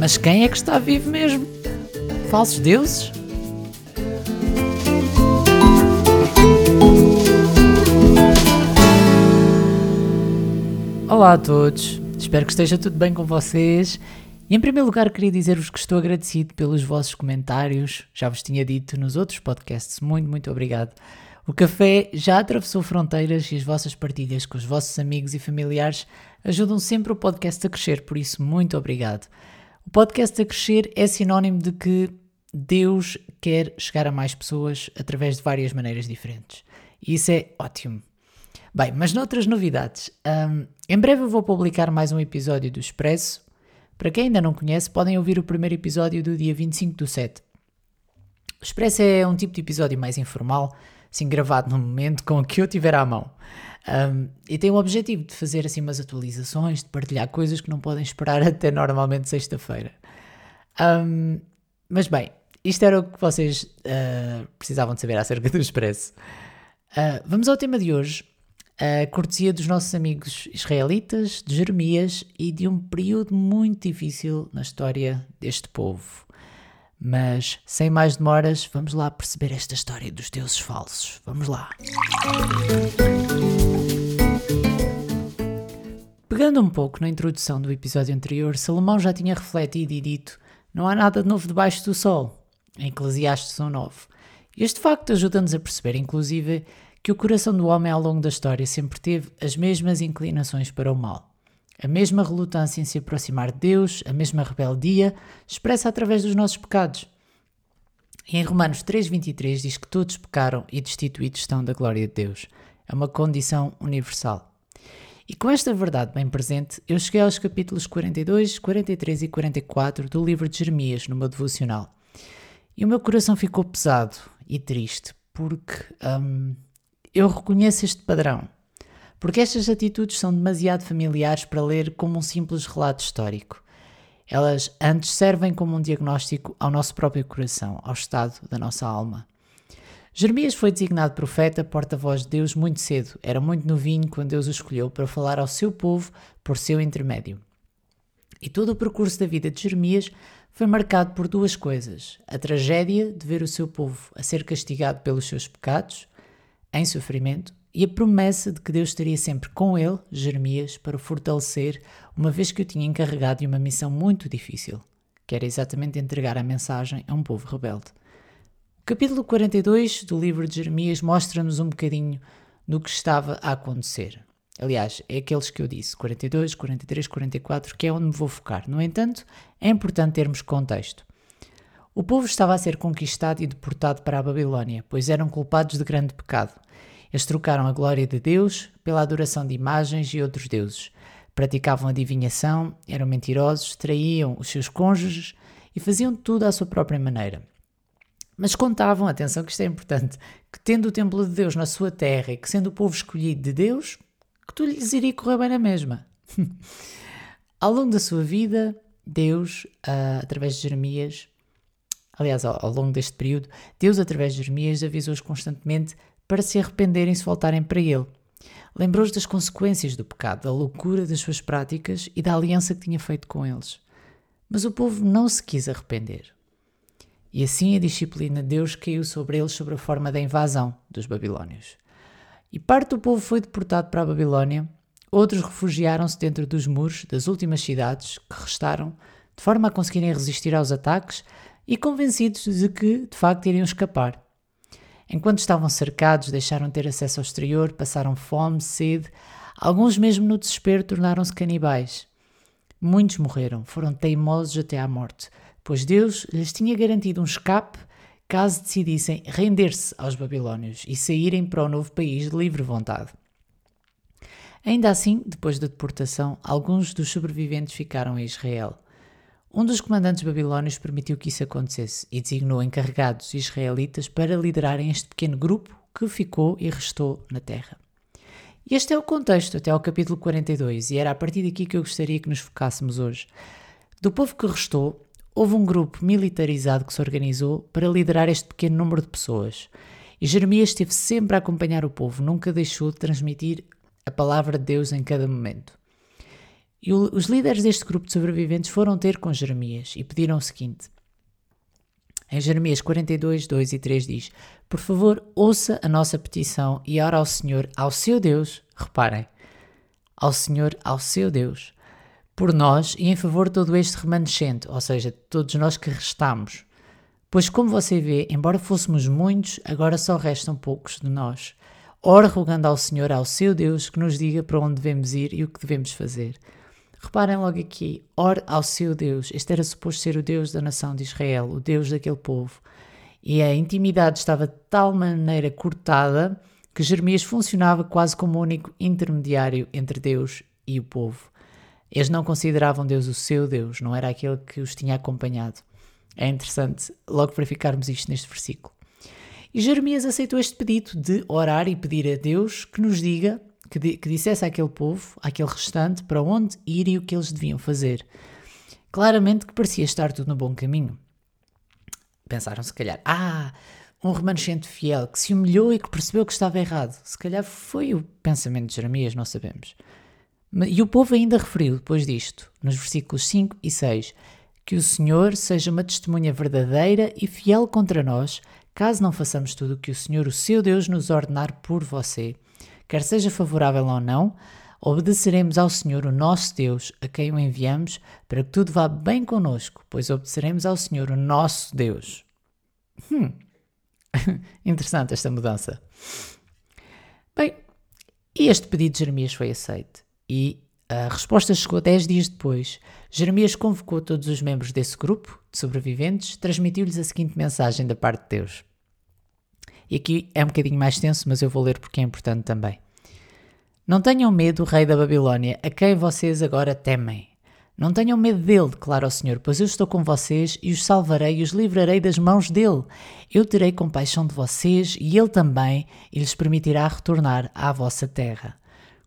Mas quem é que está vivo mesmo? Falsos deuses? Olá a todos, espero que esteja tudo bem com vocês. E em primeiro lugar, queria dizer-vos que estou agradecido pelos vossos comentários. Já vos tinha dito nos outros podcasts. Muito, muito obrigado. O café já atravessou fronteiras e as vossas partilhas com os vossos amigos e familiares ajudam sempre o podcast a crescer, por isso, muito obrigado. O podcast a crescer é sinónimo de que Deus quer chegar a mais pessoas através de várias maneiras diferentes. E isso é ótimo. Bem, mas noutras novidades, um, em breve eu vou publicar mais um episódio do Expresso. Para quem ainda não conhece, podem ouvir o primeiro episódio do dia 25 do 7. O Expresso é um tipo de episódio mais informal, assim gravado no momento com o que eu tiver à mão. Um, e tem o objetivo de fazer assim umas atualizações, de partilhar coisas que não podem esperar até normalmente sexta-feira. Um, mas bem, isto era o que vocês uh, precisavam de saber acerca do Expresso. Uh, vamos ao tema de hoje, a cortesia dos nossos amigos israelitas, de Jeremias e de um período muito difícil na história deste povo. Mas, sem mais demoras, vamos lá perceber esta história dos deuses falsos. Vamos lá. Pegando um pouco na introdução do episódio anterior, Salomão já tinha refletido e dito: Não há nada de novo debaixo do sol, em Eclesiastes 1.9. Este facto ajuda-nos a perceber, inclusive, que o coração do homem ao longo da história sempre teve as mesmas inclinações para o mal a mesma relutância em se aproximar de Deus, a mesma rebeldia, expressa através dos nossos pecados. E em Romanos 3,23 diz que todos pecaram e destituídos estão da glória de Deus. É uma condição universal. E com esta verdade bem presente, eu cheguei aos capítulos 42, 43 e 44 do livro de Jeremias no meu devocional. E o meu coração ficou pesado e triste, porque hum, eu reconheço este padrão porque estas atitudes são demasiado familiares para ler como um simples relato histórico. Elas antes servem como um diagnóstico ao nosso próprio coração, ao estado da nossa alma. Jeremias foi designado profeta, porta-voz de Deus, muito cedo. Era muito novinho quando Deus o escolheu para falar ao seu povo por seu intermédio. E todo o percurso da vida de Jeremias foi marcado por duas coisas: a tragédia de ver o seu povo a ser castigado pelos seus pecados, em sofrimento, e a promessa de que Deus estaria sempre com ele, Jeremias, para o fortalecer, uma vez que o tinha encarregado de uma missão muito difícil, que era exatamente entregar a mensagem a um povo rebelde. Capítulo 42 do livro de Jeremias mostra-nos um bocadinho do que estava a acontecer. Aliás, é aqueles que eu disse, 42, 43, 44, que é onde me vou focar. No entanto, é importante termos contexto. O povo estava a ser conquistado e deportado para a Babilónia, pois eram culpados de grande pecado. Eles trocaram a glória de Deus pela adoração de imagens e outros deuses. Praticavam adivinhação, eram mentirosos, traíam os seus cônjuges e faziam tudo à sua própria maneira. Mas contavam, atenção que isto é importante, que tendo o templo de Deus na sua terra e que sendo o povo escolhido de Deus, que tudo lhes iria correr bem na mesma. ao longo da sua vida, Deus, uh, através de Jeremias, aliás, ao, ao longo deste período, Deus, através de Jeremias, avisou-os constantemente para se arrependerem se voltarem para ele. Lembrou-os das consequências do pecado, da loucura das suas práticas e da aliança que tinha feito com eles. Mas o povo não se quis arrepender. E assim a disciplina de Deus caiu sobre eles sob a forma da invasão dos babilônios. E parte do povo foi deportado para a Babilónia, outros refugiaram-se dentro dos muros das últimas cidades que restaram, de forma a conseguirem resistir aos ataques e convencidos de que, de facto, iriam escapar. Enquanto estavam cercados, deixaram de ter acesso ao exterior, passaram fome, sede, alguns mesmo no desespero tornaram-se canibais. Muitos morreram, foram teimosos até à morte, pois Deus lhes tinha garantido um escape caso decidissem render-se aos babilônios e saírem para o novo país de livre vontade. Ainda assim, depois da deportação, alguns dos sobreviventes ficaram em Israel. Um dos comandantes babilónios permitiu que isso acontecesse e designou encarregados israelitas para liderarem este pequeno grupo que ficou e restou na terra. Este é o contexto até ao capítulo 42, e era a partir daqui que eu gostaria que nos focássemos hoje. Do povo que restou, houve um grupo militarizado que se organizou para liderar este pequeno número de pessoas. E Jeremias esteve sempre a acompanhar o povo, nunca deixou de transmitir a palavra de Deus em cada momento. E os líderes deste grupo de sobreviventes foram ter com Jeremias e pediram o seguinte: em Jeremias 42, 2 e 3 diz: Por favor, ouça a nossa petição e ora ao Senhor, ao seu Deus, reparem, ao Senhor, ao seu Deus, por nós e em favor de todo este remanescente, ou seja, todos nós que restamos. Pois, como você vê, embora fôssemos muitos, agora só restam poucos de nós. Ora, rogando ao Senhor, ao seu Deus, que nos diga para onde devemos ir e o que devemos fazer. Reparem logo aqui, ore ao seu Deus. Este era suposto ser o Deus da nação de Israel, o Deus daquele povo. E a intimidade estava de tal maneira cortada que Jeremias funcionava quase como o único intermediário entre Deus e o povo. Eles não consideravam Deus o seu Deus, não era aquele que os tinha acompanhado. É interessante logo verificarmos isto neste versículo. E Jeremias aceitou este pedido de orar e pedir a Deus que nos diga que, que dissesse àquele povo, àquele restante, para onde ir e o que eles deviam fazer. Claramente que parecia estar tudo no bom caminho. Pensaram se calhar, ah, um remanescente fiel que se humilhou e que percebeu que estava errado. Se calhar foi o pensamento de Jeremias, não sabemos. E o povo ainda referiu, depois disto, nos versículos 5 e 6, que o Senhor seja uma testemunha verdadeira e fiel contra nós, caso não façamos tudo o que o Senhor, o seu Deus, nos ordenar por você quer seja favorável ou não, obedeceremos ao Senhor, o nosso Deus, a quem o enviamos, para que tudo vá bem conosco, pois obedeceremos ao Senhor, o nosso Deus. Hum. Interessante esta mudança. Bem, e este pedido de Jeremias foi aceito. E a resposta chegou dez dias depois. Jeremias convocou todos os membros desse grupo de sobreviventes, transmitiu-lhes a seguinte mensagem da parte de Deus. E aqui é um bocadinho mais tenso, mas eu vou ler porque é importante também. Não tenham medo, rei da Babilônia, a quem vocês agora temem. Não tenham medo dele, declara o Senhor, pois eu estou com vocês e os salvarei e os livrarei das mãos dele. Eu terei compaixão de vocês e ele também, e lhes permitirá retornar à vossa terra.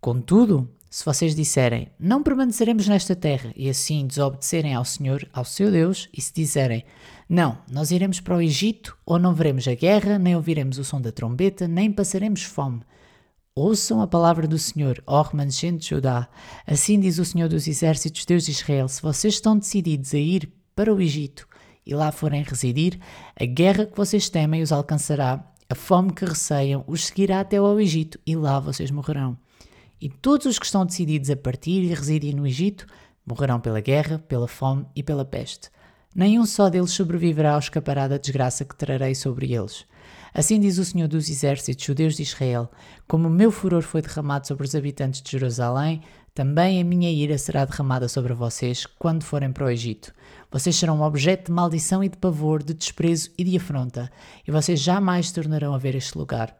Contudo, se vocês disserem, não permaneceremos nesta terra, e assim desobedecerem ao Senhor, ao seu Deus, e se disserem, não, nós iremos para o Egito, ou não veremos a guerra, nem ouviremos o som da trombeta, nem passaremos fome. Ouçam a palavra do Senhor, ó remanescente de Judá. Assim diz o Senhor dos Exércitos, Deus de Israel: se vocês estão decididos a ir para o Egito e lá forem residir, a guerra que vocês temem os alcançará, a fome que receiam os seguirá até ao Egito e lá vocês morrerão. E todos os que estão decididos a partir e residir no Egito morrerão pela guerra, pela fome e pela peste. Nenhum só deles sobreviverá ou escapará da desgraça que trarei sobre eles. Assim diz o Senhor dos Exércitos, o Deus de Israel: Como o meu furor foi derramado sobre os habitantes de Jerusalém, também a minha ira será derramada sobre vocês quando forem para o Egito. Vocês serão objeto de maldição e de pavor, de desprezo e de afronta, e vocês jamais tornarão a ver este lugar.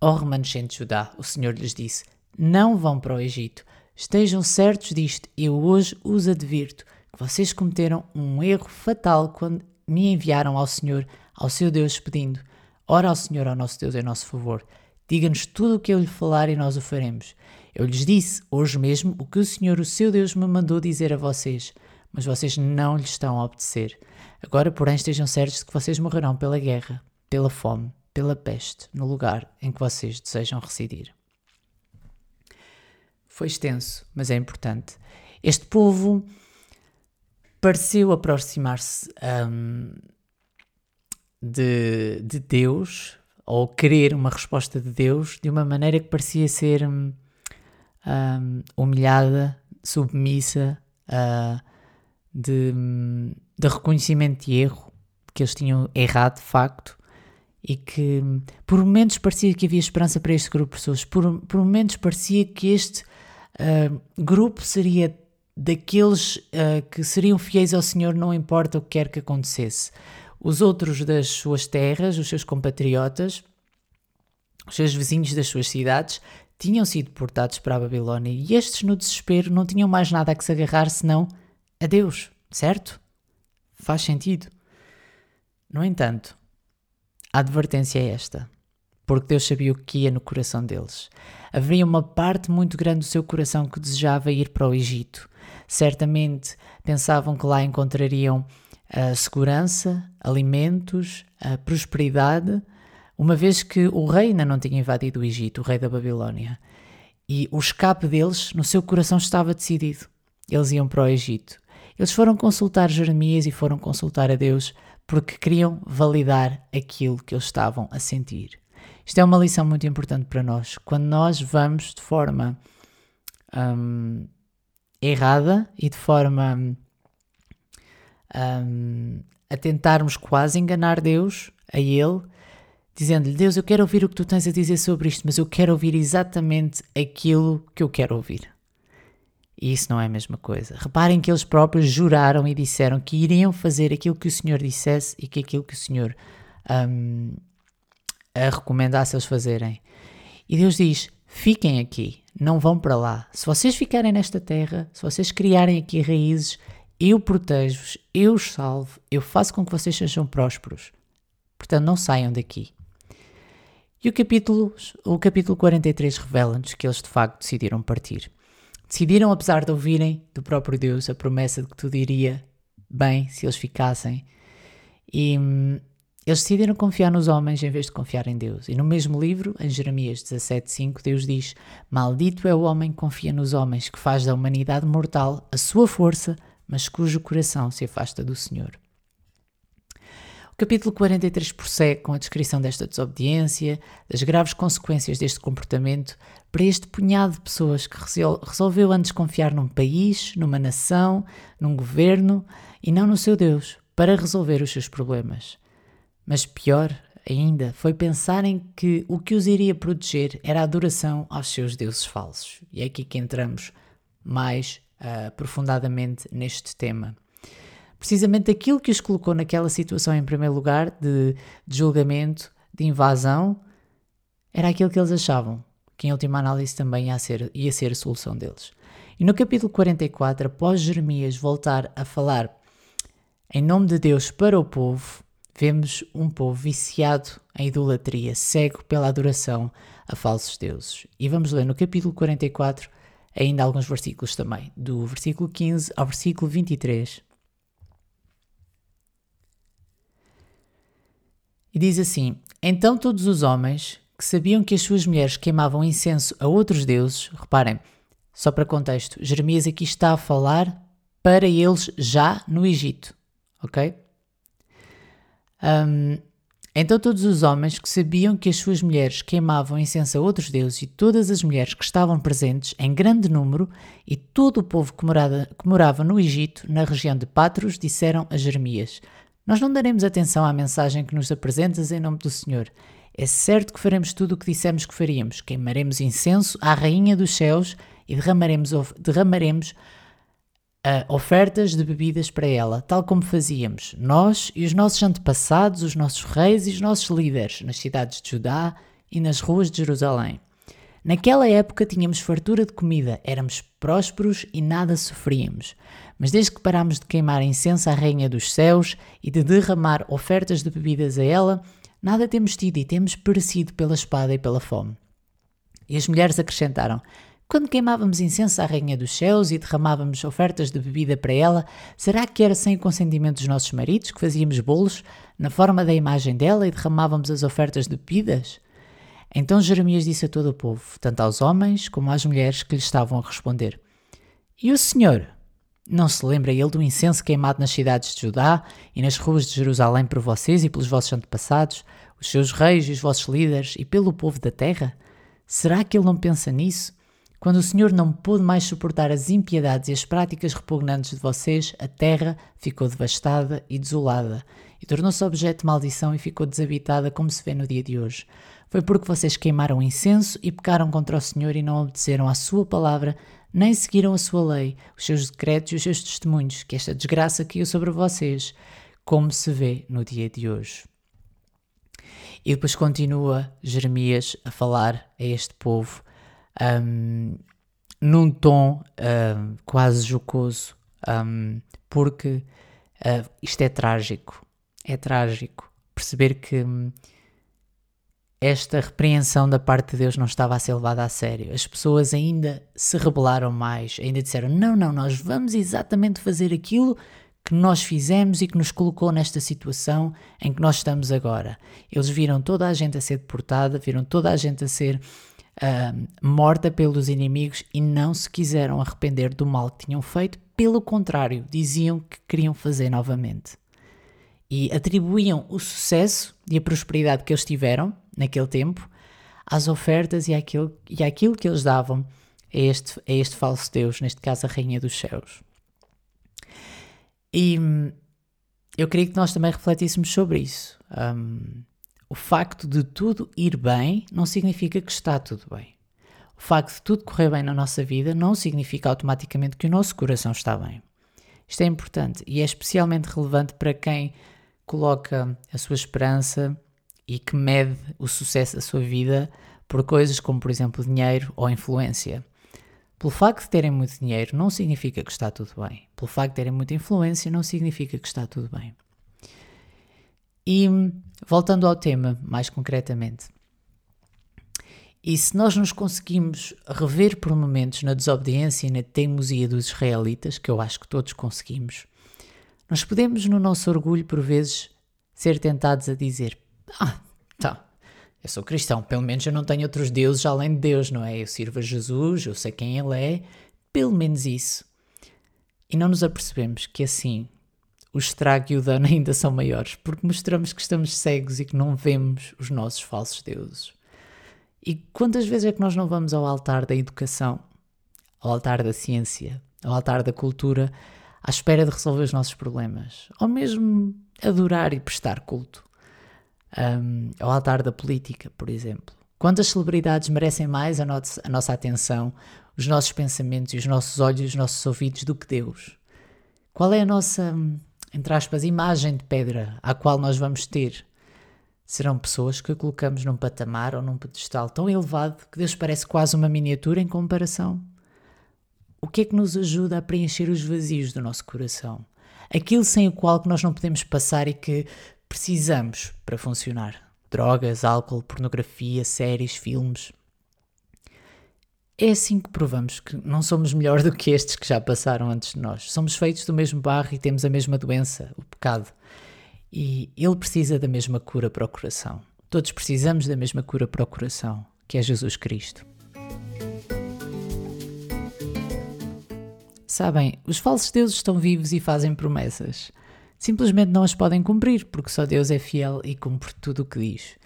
Ó remanescente de Judá, o Senhor lhes disse: não vão para o Egito. Estejam certos disto, eu hoje os advirto que vocês cometeram um erro fatal quando me enviaram ao Senhor, ao seu Deus, pedindo: Ora ao Senhor, ao nosso Deus, em nosso favor. Diga-nos tudo o que eu lhe falar e nós o faremos. Eu lhes disse hoje mesmo o que o Senhor, o seu Deus, me mandou dizer a vocês, mas vocês não lhe estão a obedecer. Agora, porém, estejam certos de que vocês morrerão pela guerra, pela fome, pela peste, no lugar em que vocês desejam residir. Foi extenso, mas é importante. Este povo pareceu aproximar-se um, de, de, Deus, ou querer uma resposta de Deus, de uma maneira que parecia ser um, hum, humilhada, submissa, uh, de, de reconhecimento de erro, que eles tinham errado de facto, e que por momentos parecia que havia esperança para este grupo de pessoas, por, por momentos parecia que este uh, grupo seria daqueles uh, que seriam fiéis ao Senhor, não importa o que quer que acontecesse. Os outros das suas terras, os seus compatriotas, os seus vizinhos das suas cidades, tinham sido portados para a Babilónia e estes, no desespero, não tinham mais nada a que se agarrar senão a Deus, certo? Faz sentido. No entanto, a advertência é esta porque Deus sabia o que ia no coração deles. Havia uma parte muito grande do seu coração que desejava ir para o Egito. Certamente pensavam que lá encontrariam a uh, segurança, alimentos, a prosperidade, uma vez que o rei ainda não tinha invadido o Egito, o rei da Babilónia. E o escape deles, no seu coração estava decidido. Eles iam para o Egito. Eles foram consultar Jeremias e foram consultar a Deus porque queriam validar aquilo que eles estavam a sentir. Isto é uma lição muito importante para nós. Quando nós vamos de forma hum, errada e de forma hum, a tentarmos quase enganar Deus, a Ele, dizendo-lhe: Deus, eu quero ouvir o que tu tens a dizer sobre isto, mas eu quero ouvir exatamente aquilo que eu quero ouvir. E isso não é a mesma coisa. Reparem que eles próprios juraram e disseram que iriam fazer aquilo que o Senhor dissesse e que aquilo que o Senhor um, a recomendasse eles fazerem. E Deus diz: fiquem aqui, não vão para lá. Se vocês ficarem nesta terra, se vocês criarem aqui raízes, eu protejo-vos, eu os salvo, eu faço com que vocês sejam prósperos. Portanto, não saiam daqui. E o capítulo, o capítulo 43 revela-nos que eles de facto decidiram partir. Decidiram, apesar de ouvirem do próprio Deus a promessa de que tudo iria bem se eles ficassem. E hum, eles decidiram confiar nos homens em vez de confiar em Deus. E no mesmo livro, em Jeremias 17,5, Deus diz: Maldito é o homem que confia nos homens, que faz da humanidade mortal a sua força, mas cujo coração se afasta do Senhor. O capítulo 43 prossegue com a descrição desta desobediência, das graves consequências deste comportamento para este punhado de pessoas que resolveu antes confiar num país, numa nação, num governo e não no seu Deus para resolver os seus problemas. Mas pior ainda foi pensarem que o que os iria proteger era a adoração aos seus deuses falsos. E é aqui que entramos mais uh, aprofundadamente neste tema precisamente aquilo que os colocou naquela situação em primeiro lugar de, de julgamento, de invasão, era aquilo que eles achavam, que em última análise também ia ser, ia ser a solução deles. E no capítulo 44, após Jeremias voltar a falar em nome de Deus para o povo, vemos um povo viciado em idolatria, cego pela adoração a falsos deuses. E vamos ler no capítulo 44 ainda alguns versículos também, do versículo 15 ao versículo 23. E diz assim: Então todos os homens que sabiam que as suas mulheres queimavam incenso a outros deuses, reparem, só para contexto, Jeremias aqui está a falar para eles já no Egito, ok? Um, então todos os homens que sabiam que as suas mulheres queimavam incenso a outros deuses e todas as mulheres que estavam presentes em grande número e todo o povo que morava, que morava no Egito, na região de Patros, disseram a Jeremias: nós não daremos atenção à mensagem que nos apresentas em nome do Senhor. É certo que faremos tudo o que dissemos que faríamos. Queimaremos incenso à Rainha dos Céus e derramaremos, derramaremos uh, ofertas de bebidas para ela, tal como fazíamos nós e os nossos antepassados, os nossos reis e os nossos líderes nas cidades de Judá e nas ruas de Jerusalém. Naquela época tínhamos fartura de comida, éramos prósperos e nada sofríamos. Mas desde que parámos de queimar incenso à Rainha dos Céus e de derramar ofertas de bebidas a ela, nada temos tido e temos perecido pela espada e pela fome. E as mulheres acrescentaram: Quando queimávamos incenso à Rainha dos Céus e derramávamos ofertas de bebida para ela, será que era sem o consentimento dos nossos maridos que fazíamos bolos na forma da imagem dela e derramávamos as ofertas de bebidas? Então Jeremias disse a todo o povo, tanto aos homens como às mulheres que lhe estavam a responder: E o Senhor? Não se lembra ele do incenso queimado nas cidades de Judá e nas ruas de Jerusalém por vocês e pelos vossos antepassados, os seus reis e os vossos líderes e pelo povo da terra? Será que ele não pensa nisso? Quando o Senhor não pôde mais suportar as impiedades e as práticas repugnantes de vocês, a terra ficou devastada e desolada, e tornou-se objeto de maldição e ficou desabitada, como se vê no dia de hoje. Foi porque vocês queimaram incenso e pecaram contra o Senhor e não obedeceram à sua palavra, nem seguiram a sua lei, os seus decretos e os seus testemunhos, que esta desgraça caiu sobre vocês, como se vê no dia de hoje. E depois continua Jeremias a falar a este povo um, num tom um, quase jocoso, um, porque uh, isto é trágico. É trágico perceber que hum, esta repreensão da parte de Deus não estava a ser levada a sério. As pessoas ainda se rebelaram mais, ainda disseram: não, não, nós vamos exatamente fazer aquilo que nós fizemos e que nos colocou nesta situação em que nós estamos agora. Eles viram toda a gente a ser deportada, viram toda a gente a ser uh, morta pelos inimigos e não se quiseram arrepender do mal que tinham feito, pelo contrário, diziam que queriam fazer novamente. E atribuíam o sucesso e a prosperidade que eles tiveram naquele tempo às ofertas e àquilo, e àquilo que eles davam a este, a este falso Deus, neste caso a Rainha dos Céus. E hum, eu queria que nós também refletíssemos sobre isso. Um, o facto de tudo ir bem não significa que está tudo bem. O facto de tudo correr bem na nossa vida não significa automaticamente que o nosso coração está bem. Isto é importante e é especialmente relevante para quem coloca a sua esperança e que mede o sucesso da sua vida por coisas como, por exemplo, dinheiro ou influência. Pelo facto de terem muito dinheiro não significa que está tudo bem. Pelo facto de terem muita influência não significa que está tudo bem. E voltando ao tema, mais concretamente. E se nós nos conseguimos rever por momentos na desobediência e na teimosia dos israelitas, que eu acho que todos conseguimos, nós podemos, no nosso orgulho, por vezes, ser tentados a dizer: Ah, tá, eu sou cristão, pelo menos eu não tenho outros deuses além de Deus, não é? Eu sirvo a Jesus, eu sei quem Ele é, pelo menos isso. E não nos apercebemos que assim o estrago e o dano ainda são maiores, porque mostramos que estamos cegos e que não vemos os nossos falsos deuses. E quantas vezes é que nós não vamos ao altar da educação, ao altar da ciência, ao altar da cultura, à espera de resolver os nossos problemas, ou mesmo adorar e prestar culto, um, ao altar da política, por exemplo? Quantas celebridades merecem mais a, a nossa atenção, os nossos pensamentos e os nossos olhos e os nossos ouvidos do que Deus? Qual é a nossa entre aspas, imagem de pedra à qual nós vamos ter. Serão pessoas que colocamos num patamar ou num pedestal tão elevado que Deus parece quase uma miniatura em comparação. O que é que nos ajuda a preencher os vazios do nosso coração? Aquilo sem o qual nós não podemos passar e que precisamos para funcionar. Drogas, álcool, pornografia, séries, filmes. É assim que provamos que não somos melhor do que estes que já passaram antes de nós. Somos feitos do mesmo barro e temos a mesma doença, o pecado. E ele precisa da mesma cura para o coração. Todos precisamos da mesma cura para o coração, que é Jesus Cristo. Sabem, os falsos deuses estão vivos e fazem promessas. Simplesmente não as podem cumprir, porque só Deus é fiel e cumpre tudo o que diz.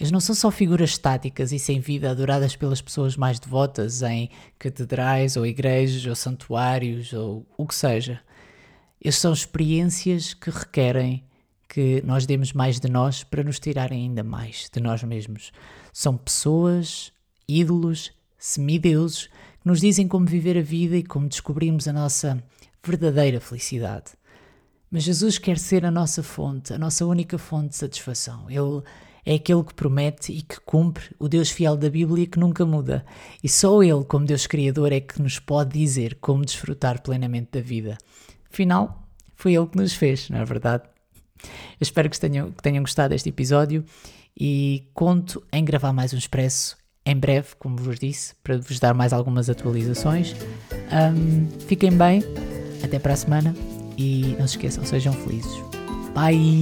Eles não são só figuras estáticas e sem vida adoradas pelas pessoas mais devotas em catedrais ou igrejas ou santuários ou o que seja. Eles são experiências que requerem que nós demos mais de nós para nos tirarem ainda mais de nós mesmos. São pessoas, ídolos, semideuses que nos dizem como viver a vida e como descobrirmos a nossa verdadeira felicidade. Mas Jesus quer ser a nossa fonte, a nossa única fonte de satisfação. Ele é aquele que promete e que cumpre, o Deus fiel da Bíblia que nunca muda. E só Ele, como Deus Criador, é que nos pode dizer como desfrutar plenamente da vida. Afinal, foi Ele que nos fez, não é verdade? Eu espero que tenham, que tenham gostado deste episódio e conto em gravar mais um expresso em breve, como vos disse, para vos dar mais algumas atualizações. Um, fiquem bem, até para a semana e não se esqueçam, sejam felizes. Bye!